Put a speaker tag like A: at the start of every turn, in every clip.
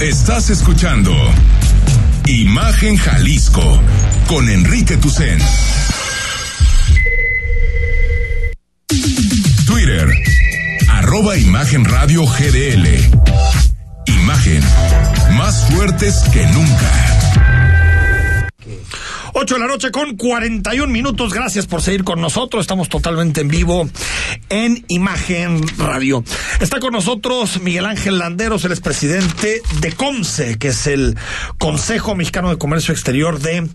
A: Estás escuchando Imagen Jalisco con Enrique Tucen. Twitter, arroba Imagen Radio GDL. Imagen, más fuertes que nunca.
B: 8 de la noche con 41 minutos. Gracias por seguir con nosotros. Estamos totalmente en vivo en Imagen Radio. Está con nosotros Miguel Ángel Landeros, el expresidente de COMSE, que es el Consejo Mexicano de Comercio Exterior de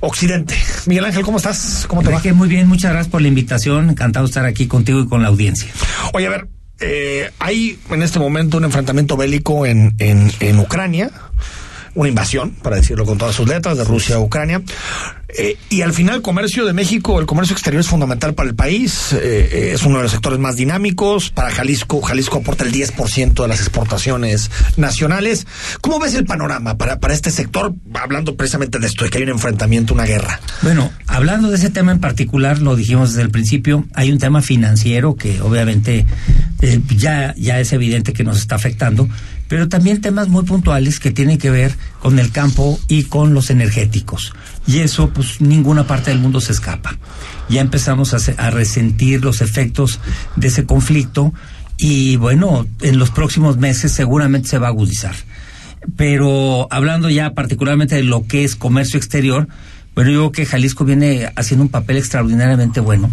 B: Occidente. Miguel Ángel, ¿cómo estás? ¿Cómo te va?
C: Muy bien, muchas gracias por la invitación. Encantado de estar aquí contigo y con la audiencia.
B: Oye, a ver, eh, hay en este momento un enfrentamiento bélico en, en, en Ucrania una invasión, para decirlo con todas sus letras, de Rusia a Ucrania. Eh, y al final el comercio de México, el comercio exterior es fundamental para el país, eh, eh, es uno de los sectores más dinámicos. Para Jalisco, Jalisco aporta el 10% de las exportaciones nacionales. ¿Cómo ves el panorama para, para este sector, hablando precisamente de esto, de que hay un enfrentamiento, una guerra?
C: Bueno, hablando de ese tema en particular, lo dijimos desde el principio, hay un tema financiero que obviamente ya, ya es evidente que nos está afectando pero también temas muy puntuales que tienen que ver con el campo y con los energéticos. Y eso, pues ninguna parte del mundo se escapa. Ya empezamos a, resentir los efectos de ese conflicto y bueno, en los próximos meses seguramente se va a agudizar. Pero hablando ya particularmente de lo que es comercio exterior, bueno, yo creo que Jalisco viene haciendo un papel extraordinariamente bueno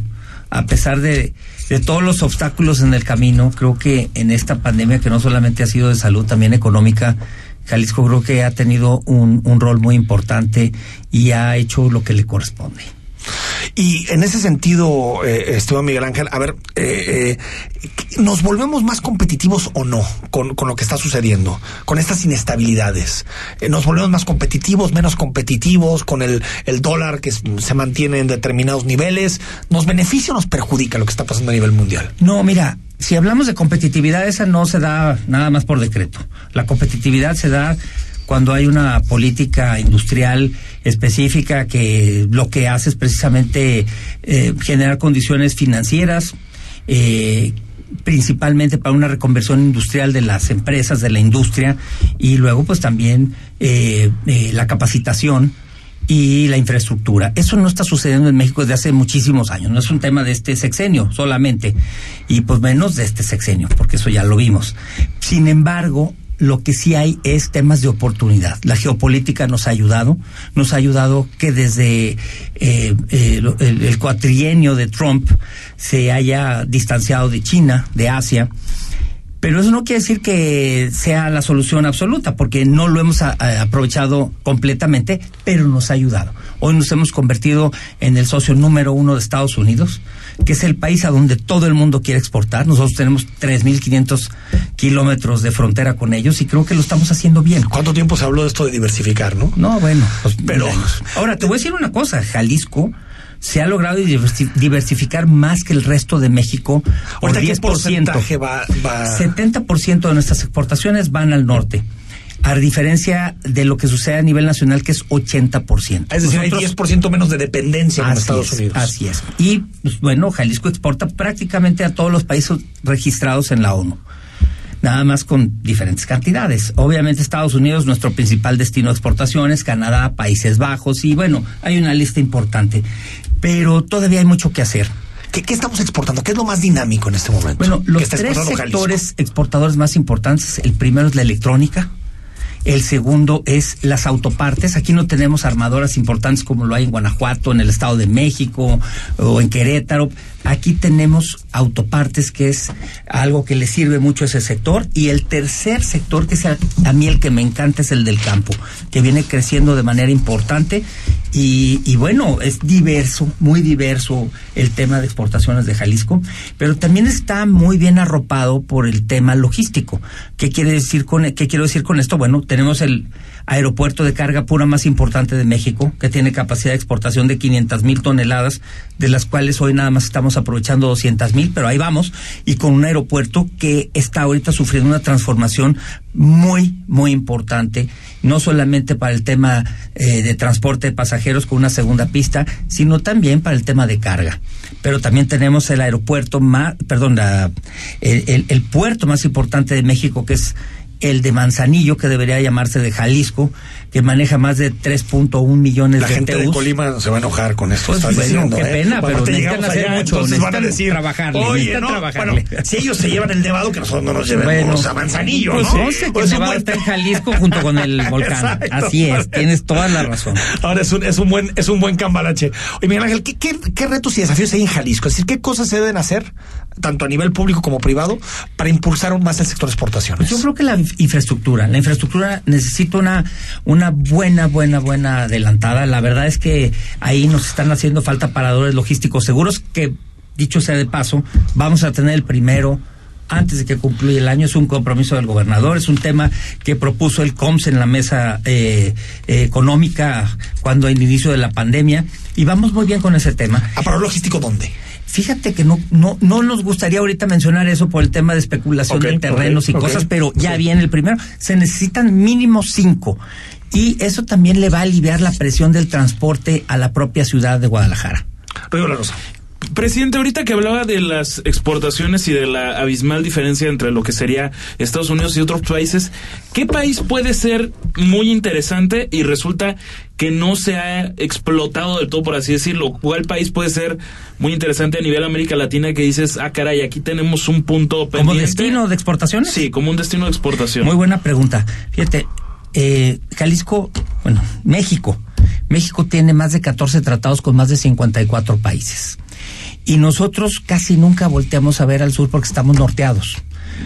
C: a pesar de, todos los obstáculos en el camino, creo que en esta pandemia que no solamente ha sido de salud, también económica, Jalisco creo que ha tenido un, un rol muy importante y ha hecho lo que le corresponde.
B: Y en ese sentido, eh, Esteban Miguel Ángel, a ver, eh, eh, ¿nos volvemos más competitivos o no con, con, lo que está sucediendo? Con estas inestabilidades. Eh, ¿Nos volvemos más competitivos, menos competitivos, con el, el dólar que se mantiene en determinados niveles? ¿Nos beneficia o nos perjudica lo que está pasando a nivel mundial?
C: No, mira, si hablamos de competitividad, esa no se da nada más por decreto. La competitividad se da cuando hay una política industrial específica que lo que hace es precisamente eh, generar condiciones financieras, eh, principalmente para una reconversión industrial de las empresas, de la industria, y luego pues también eh, la capacitación y la infraestructura. Eso no está sucediendo en México desde hace muchísimos años, no es un tema de este sexenio solamente, y pues menos de este sexenio, porque eso ya lo vimos. Sin embargo, lo que sí hay es temas de oportunidad. La geopolítica nos ha ayudado, nos ha ayudado que desde eh, el, el, cuatrienio de Trump se haya distanciado de China, de Asia. Pero eso no quiere decir que sea la solución absoluta, porque no lo hemos aprovechado completamente, pero nos ha ayudado. Hoy nos hemos convertido en el socio número uno de Estados Unidos que es el país a donde todo el mundo quiere exportar. Nosotros tenemos 3.500 kilómetros de frontera con ellos y creo que lo estamos haciendo bien.
B: ¿Cuánto tiempo se habló de esto de diversificar, no?
C: No, bueno, pues, pero... Ahora, te voy a decir una cosa, Jalisco se ha logrado diversificar más que el resto de México
B: por 10%. ¿Qué porcentaje va,
C: va... 70% de nuestras exportaciones van al norte a diferencia de lo que sucede a nivel nacional, que es 80%.
B: Es decir, hay 10% menos de dependencia en Estados Unidos.
C: Así es. Y, pues, bueno, Jalisco exporta prácticamente a todos los países registrados en la ONU. Nada más con diferentes cantidades. Obviamente Estados Unidos, nuestro principal destino de exportaciones, Canadá, Países Bajos, y bueno, hay una lista importante. Pero todavía hay mucho que hacer.
B: ¿Qué, ¿Qué, estamos exportando? ¿Qué es lo más dinámico en este momento?
C: Bueno, los tres sectores exportadores más importantes, el primero es la electrónica, el segundo es las autopartes. Aquí no tenemos armadoras importantes como lo hay en Guanajuato, en el Estado de México o en Querétaro. Aquí tenemos autopartes, que es algo que le sirve mucho a ese sector. Y el tercer sector, que es a, mí el que me encanta, es el del campo, que viene creciendo de manera importante. Y, y, bueno, es diverso, muy diverso el tema de exportaciones de Jalisco, pero también está muy bien arropado por el tema logístico. ¿Qué quiere decir con qué quiero decir con esto? Bueno, tenemos el aeropuerto de carga pura más importante de México, que tiene capacidad de exportación de 500 mil toneladas, de las cuales hoy nada más estamos aprovechando 200 mil, pero ahí vamos, y con un aeropuerto que está ahorita sufriendo una transformación muy, muy importante, no solamente para el tema eh, de transporte de pasajeros con una segunda pista, sino también para el tema de carga. Pero también tenemos el aeropuerto más, perdón, el puerto más importante de México, que es el de Manzanillo, que debería llamarse de Jalisco, que maneja más de 3.1 millones
B: La
C: de
B: gente de. Colima se va a enojar con esto.
C: Pues,
B: estás
C: bueno,
B: diciendo,
C: qué
B: ¿eh?
C: pena,
B: Cuando
C: pero
B: te
C: necesitan hacer
B: allá,
C: mucho,
B: entonces van a
C: necesitan
B: decir,
C: trabajarle,
B: Oye,
C: necesitan
B: no,
C: trabajarle".
B: bueno, si ellos se llevan el nevado, que nosotros no nos llevemos
C: Bueno.
B: a Manzanillo,
C: Pues
B: ¿no?
C: once que
B: Pues un
C: Nevado
B: buen-
C: está en Jalisco junto con el volcán. Así es, tienes toda la razón.
B: Ahora es un, es un buen, es un buen cambalache. Oye, Miguel Ángel, ¿qué, qué, qué retos y desafíos hay en Jalisco? Es decir, ¿qué cosas se deben hacer, tanto a nivel público como privado, para impulsar aún más el sector de exportaciones?
C: Pues yo creo que la inf- infraestructura, la infraestructura necesita una, una buena, buena, buena adelantada. La verdad es que ahí nos están haciendo falta paradores logísticos seguros que, dicho sea de paso, vamos a tener el primero antes de que concluya el año. Es un compromiso del gobernador, es un tema que propuso el COMS en la mesa eh, eh, económica cuando el inicio de la pandemia y vamos muy bien con ese tema.
B: ¿Aparador logístico dónde?
C: Fíjate que no, no, no nos gustaría ahorita mencionar eso por el tema de especulación de terrenos y cosas, pero ya viene el primero. Se necesitan mínimo cinco. Y eso también le va a aliviar la presión del transporte a la propia ciudad de Guadalajara.
B: Río La Rosa.
D: Presidente, ahorita que hablaba de las exportaciones y de la abismal diferencia entre lo que sería Estados Unidos y otros países, ¿qué país puede ser muy interesante y resulta que no se ha explotado del todo, por así decirlo? ¿Cuál país puede ser muy interesante a nivel América Latina que dices, ah, caray, aquí tenemos un punto pendiente?
C: ¿Como destino de exportaciones?
D: Sí, como un destino de exportación.
C: Muy buena pregunta. Fíjate, eh, Jalisco, bueno, México. México tiene más de 14 tratados con más de 54 países. Y nosotros casi nunca volteamos a ver al sur porque estamos norteados.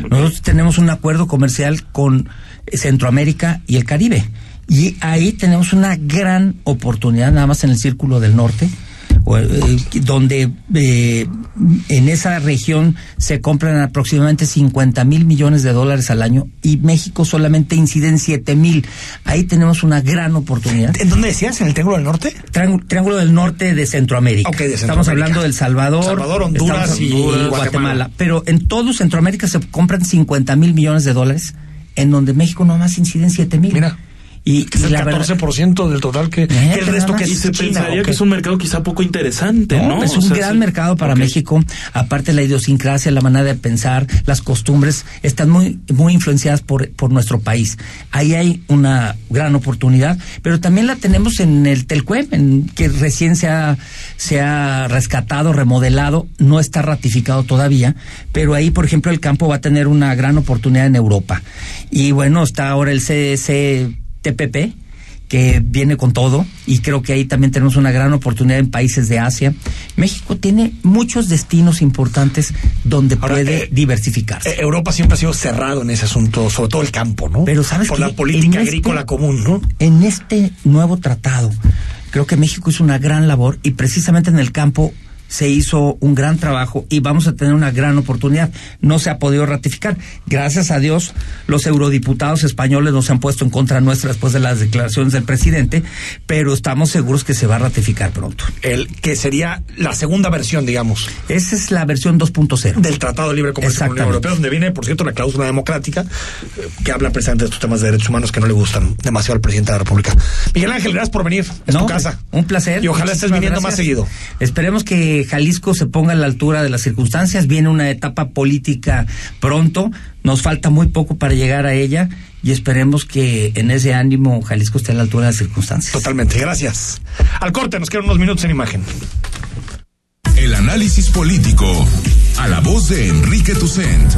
C: Nosotros tenemos un acuerdo comercial con Centroamérica y el Caribe. Y ahí tenemos una gran oportunidad, nada más en el Círculo del Norte, eh, donde eh, en esa región se compran aproximadamente 50 mil millones de dólares al año y México solamente inciden 7 mil. Ahí tenemos una gran oportunidad.
B: ¿En dónde decías? ¿En el Triángulo del Norte?
C: Triángulo, Triángulo del Norte de Centroamérica.
B: Ok, de
C: Estamos
B: Centroamérica.
C: hablando del Salvador,
B: Salvador, Honduras
C: estamos-
B: y Guatemala.
C: Guatemala. Pero en todo Centroamérica se compran 50 mil millones de dólares, en donde México nomás inciden 7 mil.
B: Mira.
C: Y,
B: Que es
C: y
B: el
C: la verdad-
B: 14% del total que, que el resto que
D: y se
B: China.
D: pensaría
B: ¿o
D: que es un mercado quizá poco interesante, ¿no?
C: No, es
D: O
C: un
D: sea,
C: gran
D: sí.
C: mercado para. México. Aparte la idiosincrasia, la manera de pensar, las costumbres están muy muy influenciadas por por nuestro país. Ahí hay una gran oportunidad, pero también la tenemos en el Telcuem, en que recién se ha se ha rescatado, remodelado, no está ratificado todavía, pero ahí por ejemplo el campo va a tener una gran oportunidad en Europa. Y bueno, está ahora el CCTPP que viene con todo y creo que ahí también tenemos una gran oportunidad en países de Asia. México tiene muchos destinos importantes donde
B: Ahora,
C: puede
B: eh,
C: diversificarse.
B: Eh, Europa siempre ha sido cerrado en ese asunto, sobre todo el campo, ¿no?
C: Pero ¿sabes
B: Por la política
C: este-
B: agrícola común, ¿no?
C: En este nuevo tratado, creo que México hizo una gran labor y precisamente en el campo se hizo un gran trabajo y vamos a tener una gran oportunidad. No se ha podido ratificar. Gracias a Dios, los eurodiputados españoles no se han puesto en contra nuestra después de las declaraciones del presidente, pero estamos seguros que se va a ratificar pronto.
B: El que sería la segunda versión, digamos,
C: Esa es la versión 2.0.
B: del Tratado de Libre Comercio con la Unión. Europea, donde viene, por cierto, la cláusula democrática, eh, que habla precisamente de estos temas de derechos humanos que no le gustan demasiado al presidente de la República. Miguel Ángel, gracias por venir. Es
C: No,
B: tu casa.
C: Un placer.
B: Y ojalá estés viniendo más seguido.
C: Esperemos que Jalisco se ponga a la altura de las circunstancias. Viene una etapa política pronto. Nos falta muy poco para llegar a ella y esperemos que en ese ánimo Jalisco esté a la altura de las circunstancias.
B: Totalmente, gracias. Al corte, nos quedan unos minutos en imagen.
A: El análisis político. A la voz de Enrique Tucent.